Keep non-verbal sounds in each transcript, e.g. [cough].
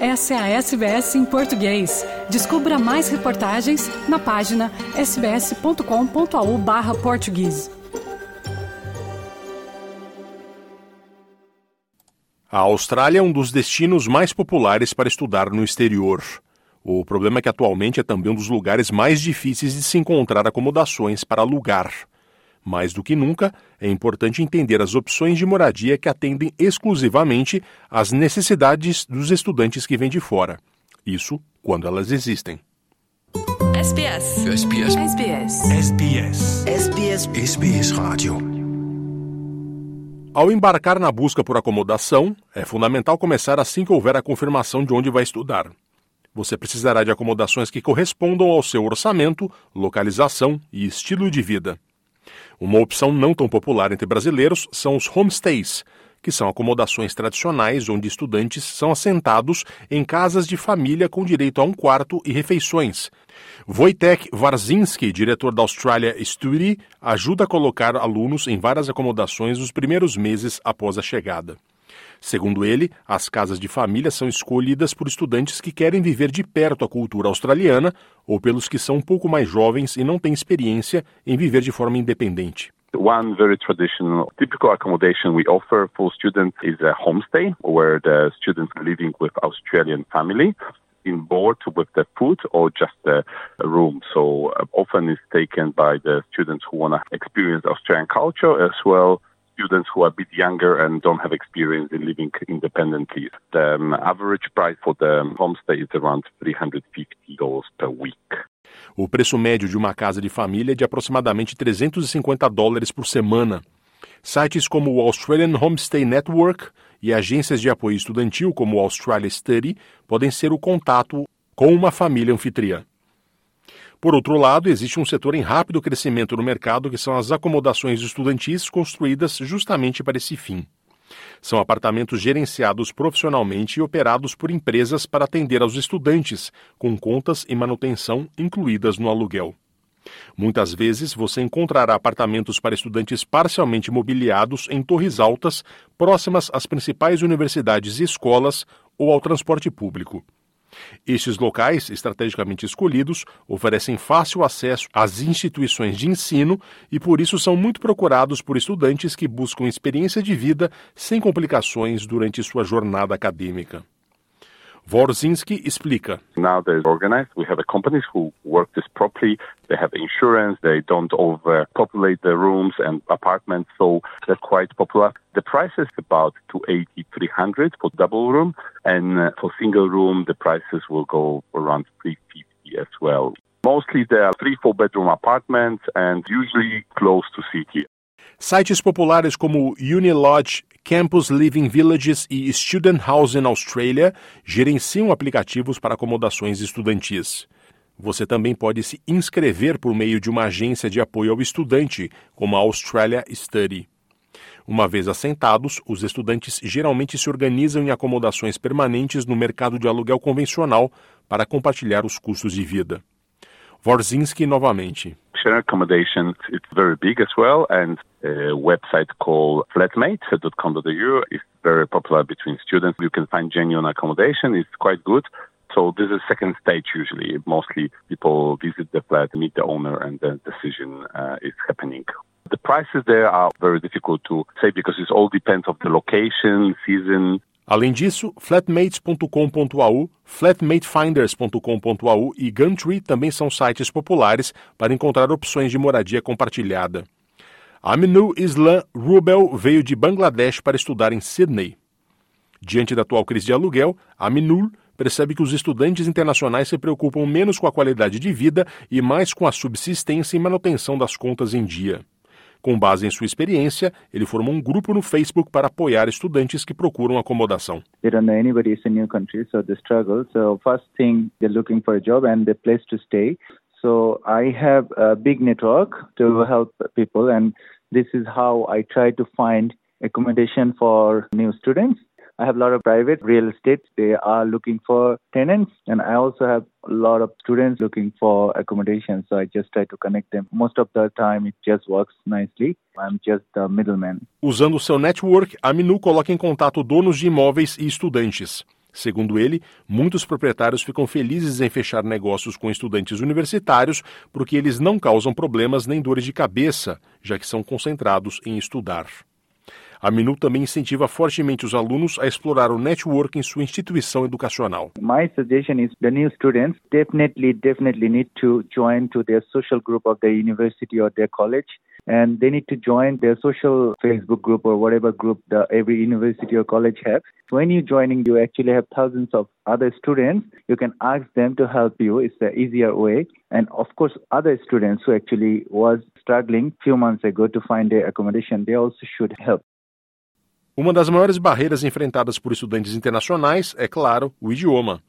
Essa é a SBS em português. Descubra mais reportagens na página sbs.com.au/português. A Austrália é um dos destinos mais populares para estudar no exterior. O problema é que atualmente é também um dos lugares mais difíceis de se encontrar acomodações para alugar. Mais do que nunca, é importante entender as opções de moradia que atendem exclusivamente às necessidades dos estudantes que vêm de fora. Isso quando elas existem. SBS. SBS. SBS. SBS. SBS. SBS Radio. Ao embarcar na busca por acomodação, é fundamental começar assim que houver a confirmação de onde vai estudar. Você precisará de acomodações que correspondam ao seu orçamento, localização e estilo de vida. Uma opção não tão popular entre brasileiros são os homestays, que são acomodações tradicionais onde estudantes são assentados em casas de família com direito a um quarto e refeições. Wojtek Warzinski, diretor da Australia Study, ajuda a colocar alunos em várias acomodações nos primeiros meses após a chegada. Segundo ele, as casas de família são escolhidas por estudantes que querem viver de perto a cultura australiana ou pelos que são um pouco mais jovens e não têm experiência em viver de forma independente. One very traditional, typical accommodation we offer for students is a homestay, where the students are living with Australian family in board with the food or just a room. So uh, often it's taken by the students who want to experience Australian culture as well students who are a bit younger and don't have experience in living independently. The average price for the homestay is around $350 per week. O preço médio de uma casa de família é de aproximadamente 350 dólares por semana. Sites como o Australian Homestay Network e agências de apoio estudantil como o Australia Study podem ser o contato com uma família anfitriã. Por outro lado, existe um setor em rápido crescimento no mercado que são as acomodações estudantis construídas justamente para esse fim. São apartamentos gerenciados profissionalmente e operados por empresas para atender aos estudantes, com contas e manutenção incluídas no aluguel. Muitas vezes você encontrará apartamentos para estudantes parcialmente mobiliados em torres altas, próximas às principais universidades e escolas ou ao transporte público. Estes locais, estrategicamente escolhidos, oferecem fácil acesso às instituições de ensino e por isso são muito procurados por estudantes que buscam experiência de vida sem complicações durante sua jornada acadêmica. Vorzinski explica. Now they're organized. We have companies who work this properly. They have insurance. They don't overpopulate the rooms and apartments, so they're quite popular. The price is about 280, 300 for double room, and uh, for single room, the prices will go around 350 as well. Mostly they are three, four bedroom apartments and usually close to city. Sites populares como Unilodge, Campus Living Villages e Student Housing Australia gerenciam aplicativos para acomodações estudantis. Você também pode se inscrever por meio de uma agência de apoio ao estudante, como a Australia Study. Uma vez assentados, os estudantes geralmente se organizam em acomodações permanentes no mercado de aluguel convencional para compartilhar os custos de vida. Vorzinski novamente. Accommodation it's very big as well, and a website called flatmate.com.au is very popular between students. You can find genuine accommodation; it's quite good. So this is second stage usually. Mostly people visit the flat, meet the owner, and the decision uh, is happening. The prices there are very difficult to say because it all depends of the location, season, Além disso, flatmates.com.au, flatmatefinders.com.au e Gumtree também são sites populares para encontrar opções de moradia compartilhada. Aminu Islam Rubel veio de Bangladesh para estudar em Sydney. Diante da atual crise de aluguel, Aminul percebe que os estudantes internacionais se preocupam menos com a qualidade de vida e mais com a subsistência e manutenção das contas em dia. Com base em sua experiência, ele formou um grupo no Facebook para apoiar estudantes que procuram acomodação. Anybody is new country, so they. So first thing, they're looking for a job and a place to stay. So I have a big network to help people, and this is how I try to find accommodation for new students. I have a lot of private real estate. They are looking for tenants, and I also have a lot of students looking for accommodation. So I just try to connect them. Most of the time, it just works nicely. I'm just the middleman. Usando seu network, a coloca em contato donos de imóveis e estudantes. Segundo ele, muitos proprietários ficam felizes em fechar negócios com estudantes universitários porque eles não causam problemas nem dores de cabeça, já que são concentrados em estudar. A Minu também incentiva fortemente os alunos a explorar o network em sua instituição educacional. My suggestion is the new students definitely, definitely need to join to their social group of their university or their college. and they need to join their social Facebook group or whatever group the, every university or college has. When you're joining, you actually have thousands of other students. You can ask them to help you. It's the easier way. And of course, other students who actually was struggling few months ago to find their accommodation, they also should help. Uma das maiores barreiras enfrentadas por estudantes internacionais é, claro, o idioma.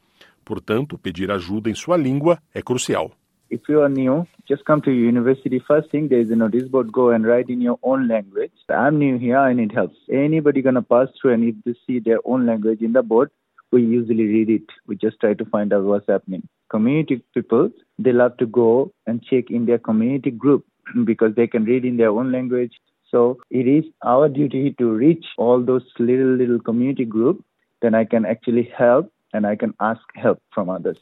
Portanto, pedir ajuda em sua língua é crucial. If you are new, just come to university. First thing, there is a notice board. Go and write in your own language. I'm new here. I need help. Anybody gonna pass through and if they see their own language in the board, we usually read it. We just try to find out what's happening. Community people, they love to go and check in their community group [clears throat] because they can read in their own language. So it is our duty to reach all those little, little community group. Then I can actually help and I can ask help from others.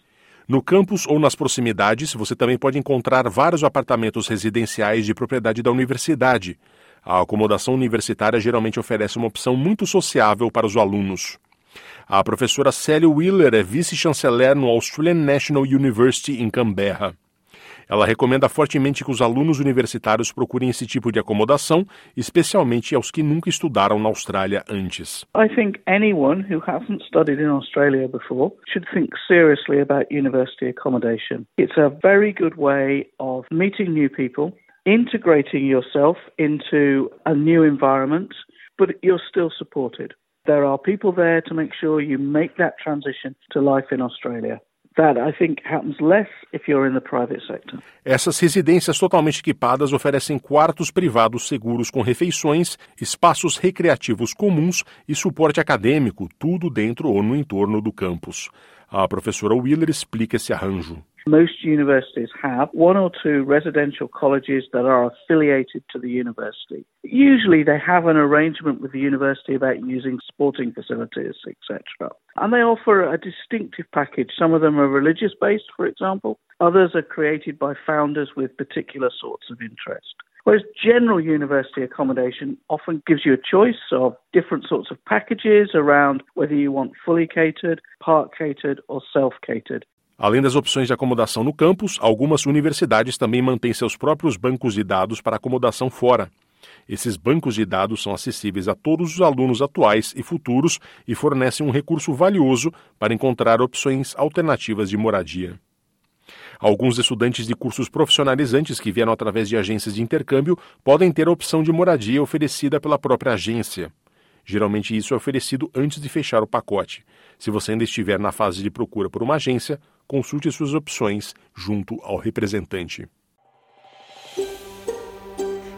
No campus ou nas proximidades, você também pode encontrar vários apartamentos residenciais de propriedade da universidade. A acomodação universitária geralmente oferece uma opção muito sociável para os alunos. A professora Sally Wheeler é vice-chanceler no Australian National University em Canberra. Ela recomenda fortemente que os alunos universitários procurem esse tipo de acomodação, especialmente aos que nunca estudaram na Austrália antes. I think anyone who hasn't studied in Australia before should think seriously about university accommodation. It's a very good way of meeting new people, integrating yourself into a new environment, but you're still supported. There are people there to make sure you make that transition to life in Australia. Essas residências totalmente equipadas oferecem quartos privados seguros com refeições, espaços recreativos comuns e suporte acadêmico, tudo dentro ou no entorno do campus. A professora Wheeler explica esse arranjo. Most universities have one or two residential colleges that are affiliated to the university. Usually they have an arrangement with the university about using sporting facilities, etc. And they offer a distinctive package. Some of them are religious based, for example. Others are created by founders with particular sorts of interest. Whereas general university accommodation often gives you a choice of different sorts of packages around whether you want fully catered, part catered, or self catered. Além das opções de acomodação no campus, algumas universidades também mantêm seus próprios bancos de dados para acomodação fora. Esses bancos de dados são acessíveis a todos os alunos atuais e futuros e fornecem um recurso valioso para encontrar opções alternativas de moradia. Alguns estudantes de cursos profissionalizantes que vieram através de agências de intercâmbio podem ter a opção de moradia oferecida pela própria agência. Geralmente isso é oferecido antes de fechar o pacote. Se você ainda estiver na fase de procura por uma agência, consulte suas opções junto ao representante.